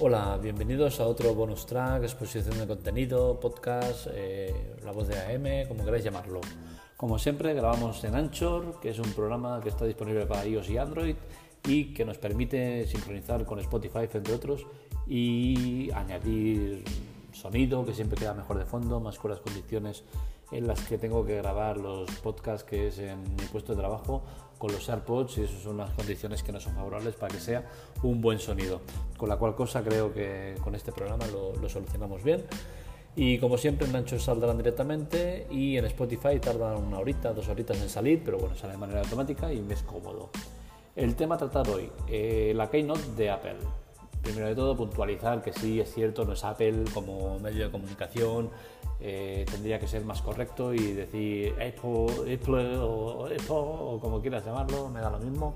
Hola, bienvenidos a otro bonus track, exposición de contenido, podcast, eh, la voz de AM, como queráis llamarlo. Como siempre, grabamos en Anchor, que es un programa que está disponible para iOS y Android y que nos permite sincronizar con Spotify, entre otros, y añadir sonido que siempre queda mejor de fondo, más con las condiciones en las que tengo que grabar los podcasts que es en mi puesto de trabajo con los AirPods y esas son las condiciones que no son favorables para que sea un buen sonido. Con la cual cosa creo que con este programa lo, solucionamos bien. Y como siempre en Ancho saldrán directamente y en Spotify tardan una horita, dos horitas en salir, pero bueno, sale de manera automática y me es cómodo. El tema a tratar hoy, eh, la Keynote de Apple. Primero de todo, puntualizar que sí, es cierto, no es Apple como medio de comunicación, eh, tendría que ser más correcto y decir Apple, Apple o Apple o como quieras llamarlo, me da lo mismo.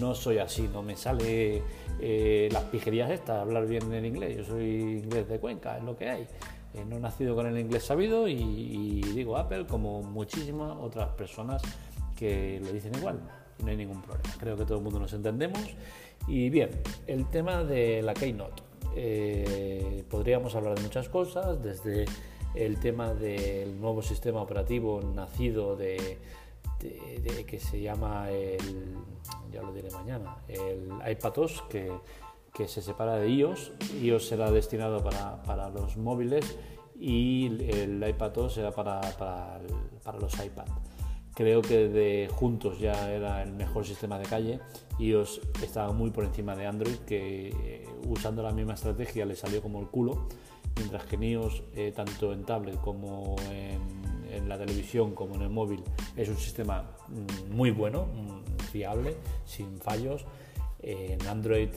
No soy así, no me sale eh, las pijerías estas, hablar bien en inglés. Yo soy inglés de Cuenca, es lo que hay. Eh, no he nacido con el inglés sabido y, y, digo Apple como muchísimas otras personas que lo dicen igual no hay ningún problema. Creo que todo el mundo nos entendemos. Y bien, el tema de la Keynote. podríamos hablar de muchas cosas, desde el tema del nuevo sistema operativo nacido de, que se llama el, ya lo diré mañana, el iPadOS que, que se separa de iOS. iOS será destinado para, para los móviles y el iPadOS será para, para, los iPad. Creo que de juntos ya era el mejor sistema de calle. iOS estaba muy por encima de Android, que eh, usando la misma estrategia le salió como el culo mientras que NIOS, eh, tanto en tablet como en, la televisión como en el móvil, es un sistema mm, muy bueno, mm, fiable, sin fallos. en Android,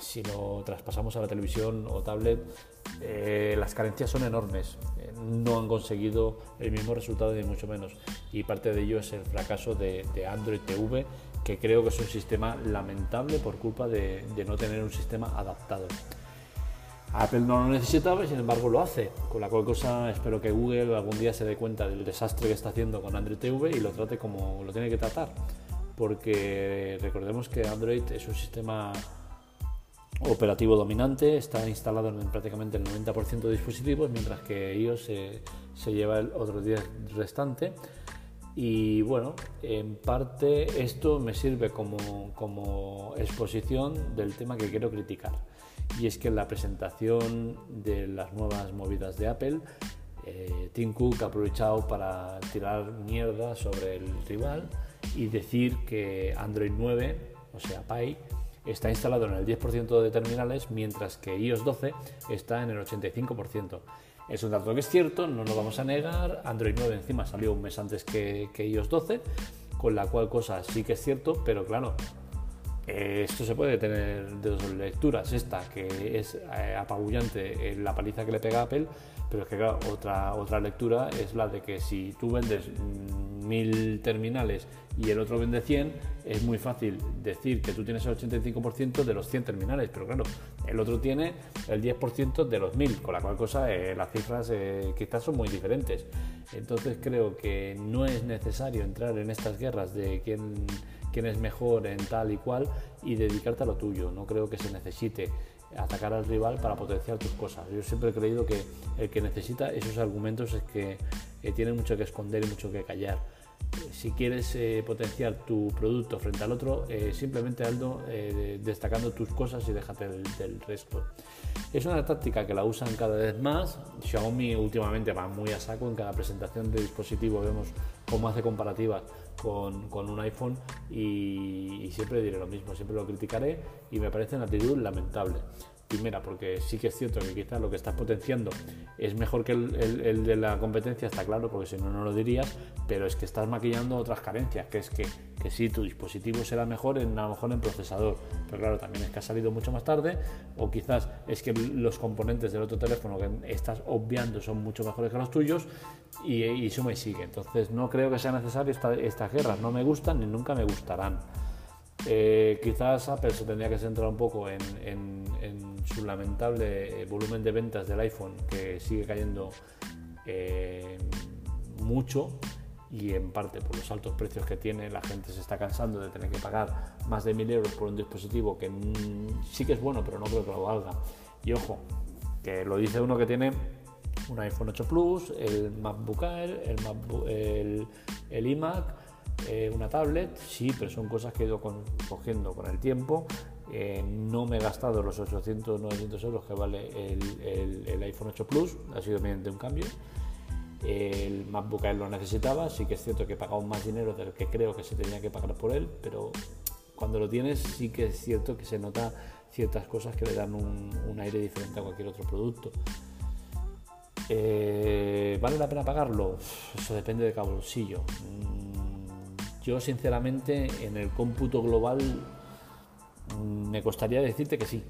si lo traspasamos a la televisión o tablet, eh, las carencias son enormes. Eh, no han conseguido el mismo resultado ni mucho menos. Y parte de ello es el fracaso de, Android TV, que creo que es un sistema lamentable por culpa de no tener un sistema adaptado. Apple no lo necesitaba y sin embargo lo hace, con la cual cosa espero que Google algún día se dé cuenta del desastre que está haciendo con Android TV y lo trate como lo tiene que tratar, porque recordemos que Android es un sistema operativo dominante, está instalado en prácticamente el 90% de dispositivos, mientras que iOS se, se lleva el otro 10 restante. Y bueno, en parte esto me sirve como, como exposición del tema que quiero criticar y es que en la presentación de las nuevas movidas de Apple, eh, Tim Cook ha aprovechado para tirar mierda sobre el rival y decir que Android 9, o sea, Pie, está instalado en el 10% de terminales, mientras que iOS 12 está en el 85%. Es un dato que es cierto, no lo vamos a negar. Android 9 encima salió un mes antes que, que iOS 12, con la cual cosa sí que es cierto, pero claro, esto se puede tener de dos lecturas. Esta, que es eh, apabullante en la paliza que le pega Apple, pero es que otra, otra lectura es la de que si tú vendes mm, mil terminales y el otro vende 100, es muy fácil decir que tú tienes el 85% de los 100 terminales, pero claro, el otro tiene el 10% de los 1000, con la cual cosa eh, las cifras quizás son muy diferentes. Entonces creo que no es necesario entrar en estas guerras de quién quién es mejor en tal y cual y dedicarte a lo tuyo. No creo que se necesite atacar al rival para potenciar tus cosas. Yo siempre he creído que el que necesita esos argumentos es que tiene mucho que esconder y mucho que callar. Si quieres eh, potenciar tu producto frente al otro, eh, simplemente hazlo eh, destacando tus cosas y déjate del, resto. Es una táctica que la usan cada vez más. Xiaomi últimamente va muy a saco. En cada presentación de dispositivo vemos cómo hace comparativas con, con un iPhone y, siempre diré lo mismo, siempre lo criticaré y me parece una actitud lamentable. Primera, porque sí que es cierto que quizás lo que estás potenciando es mejor que el, de la competencia, está claro, porque si no, no lo dirías, pero es que estás maquillando otras carencias, que es que, que sí, tu dispositivo será mejor en, a lo mejor en procesador, pero claro, también es que ha salido mucho más tarde, o quizás es que los componentes del otro teléfono que estás obviando son mucho mejores que los tuyos, y, y suma y sigue. Entonces, no creo que sea necesario estas guerras, no me gustan ni nunca me gustarán. Eh, quizás Apple se tendría que centrar un poco en, su lamentable volumen de ventas del iPhone, que sigue cayendo eh, mucho y en parte por los altos precios que tiene, la gente se está cansando de tener que pagar más de 1.000 euros por un dispositivo que sí que es bueno, pero no creo que lo valga. Y ojo, que lo dice uno que tiene un iPhone 8 Plus, el MacBook Air, el, iMac, eh, una tablet, sí, pero son cosas que he ido cogiendo con el tiempo. Eh, no me he gastado los 800 900 euros que vale el, iPhone 8 Plus, ha sido mediante un cambio. El MacBook Air lo necesitaba, sí que es cierto que he pagado más dinero del que creo que se tenía que pagar por él, pero cuando lo tienes sí que es cierto que se nota ciertas cosas que le dan un, aire diferente a cualquier otro producto. Eh, ¿Vale la pena pagarlo? Eso depende de cada bolsillo. Yo sinceramente en el cómputo global mm, me costaría decirte que sí.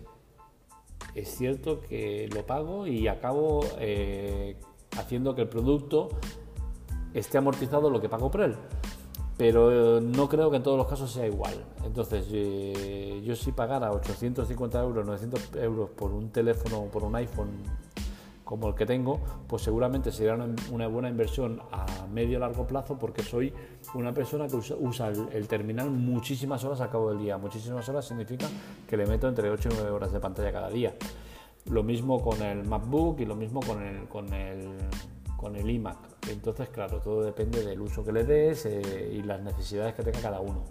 Es cierto que lo pago y acabo eh, haciendo que el producto esté amortizado lo que pago por él. Pero eh, no creo que en todos los casos sea igual. Entonces, eh, yo si pagara 850 euros, 900 euros por un teléfono, por un iPhone como el que tengo, pues seguramente sería una, buena inversión a medio largo plazo porque soy una persona que usa, el, terminal muchísimas horas a cabo del día. Muchísimas horas significa que le meto entre 8 y 9 horas de pantalla cada día. Lo mismo con el MacBook y lo mismo con el, con el, con el iMac. Entonces, claro, todo depende del uso que le des eh, y las necesidades que tenga cada uno.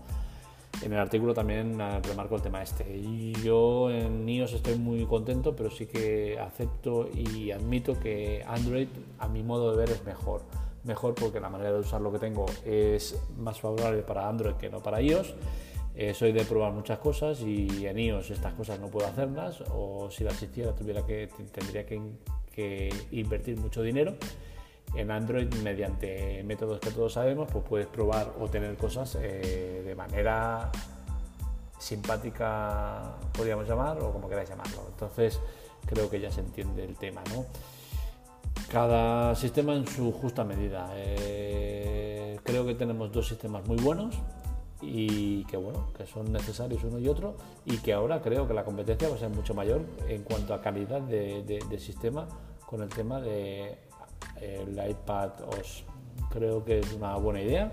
En el artículo también eh, remarco el tema este. Yo en iOS estoy muy contento, pero sí que acepto y admito que Android, a mi modo de ver, es mejor. Mejor porque la manera de usar lo que tengo es más favorable para Android que no para iOS eh, soy de probar muchas cosas y en iOS estas cosas no puedo hacerlas o si las hiciera tuviera que, tendría que, invertir mucho dinero. En Android, mediante métodos que todos sabemos, pues puedes probar o tener cosas eh, de manera simpática, podríamos llamar, o como queráis llamarlo. Entonces, creo que ya se entiende el tema, ¿no? Cada sistema en su justa medida. Eh, creo que tenemos dos sistemas muy buenos, y que bueno, que son necesarios uno y otro y que ahora creo que la competencia va a ser mucho mayor en cuanto a calidad de, sistema con el tema de el iPad OS. Creo que es una buena idea.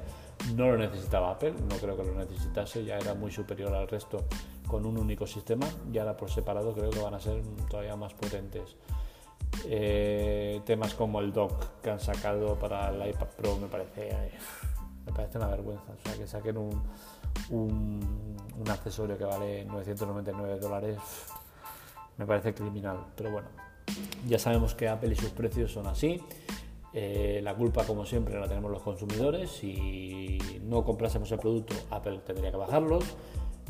No lo necesitaba Apple, no creo que lo necesitase, ya era muy superior al resto con un único sistema y ahora por separado creo que van a ser todavía más potentes. Eh, temas como el dock que han sacado para el iPad Pro me parece me parece una vergüenza. O sea, que saquen un, un, accesorio que vale 999 dólares, me parece criminal. Pero bueno, ya sabemos que Apple y sus precios son así. Eh, la culpa, como siempre, la tenemos los consumidores. Si no comprásemos el producto, Apple tendría que bajarlos.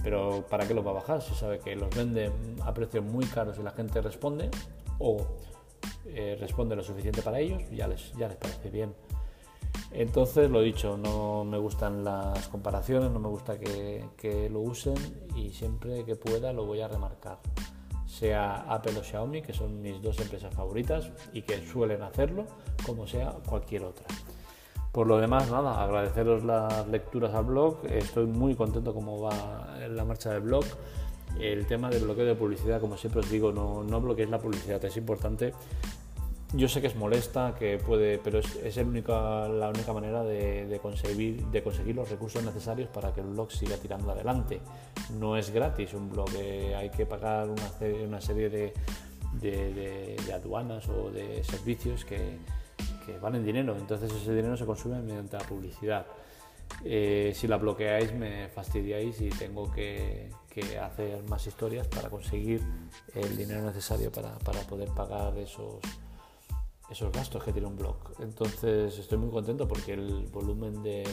Pero ¿para qué los va a bajar? Si sabe que los vende a precios muy caros y la gente responde o eh, responde lo suficiente para ellos, ya les, ya les parece bien. Entonces, lo dicho, no me gustan las comparaciones, no me gusta que, lo usen y siempre que pueda lo voy a remarcar. Sea Apple o Xiaomi, que son mis dos empresas favoritas y que suelen hacerlo, como sea cualquier otra. Por lo demás, nada, agradeceros las lecturas al blog. Estoy muy contento cómo va la marcha del blog. El tema del bloqueo de publicidad, como siempre os digo, no, no bloqueéis la publicidad, es importante yo sé que es molesta, que puede, pero es, es la única manera de, conseguir, de conseguir los recursos necesarios para que el blog siga tirando adelante. No es gratis un blog, eh, hay que pagar una, serie de, de, aduanas o de servicios que, que, valen dinero, entonces ese dinero se consume mediante la publicidad. Eh, si la bloqueáis me fastidiáis y tengo que, que, hacer más historias para conseguir el dinero necesario para, para poder pagar esos esos gastos que tiene un blog. Entonces estoy muy contento porque el volumen de,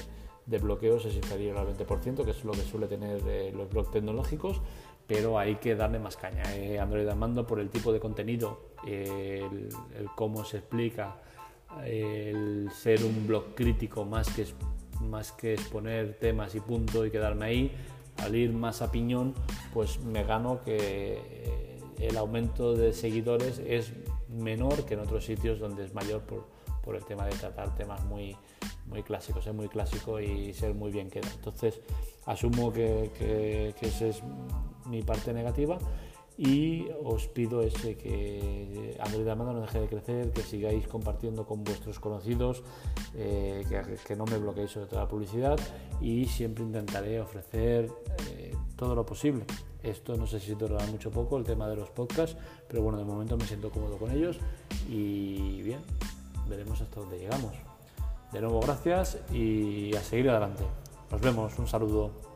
bloqueos es inferior al 20%, que es lo que suele tener eh, los blogs tecnológicos, pero hay que darle más caña. Eh, Android Amando por el tipo de contenido, el, cómo se explica, el ser un blog crítico más que, más que exponer temas y punto y quedarme ahí, al ir más a piñón, pues me gano que eh, el aumento de seguidores es menor que en otros sitios donde es mayor por, por el tema de tratar temas muy, muy clásicos, ser muy clásico y ser muy bien queda. Entonces, asumo que, que, esa es mi parte negativa y os pido ese que Android Amanda no deje de crecer, que sigáis compartiendo con vuestros conocidos, eh, que, que, no me bloqueéis sobre toda la publicidad y siempre intentaré ofrecer eh, todo lo posible Esto no sé si durará mucho poco, el tema de los podcasts, pero bueno, de momento me siento cómodo con ellos y bien, veremos hasta dónde llegamos. De nuevo, gracias y a seguir adelante. Nos vemos, un saludo.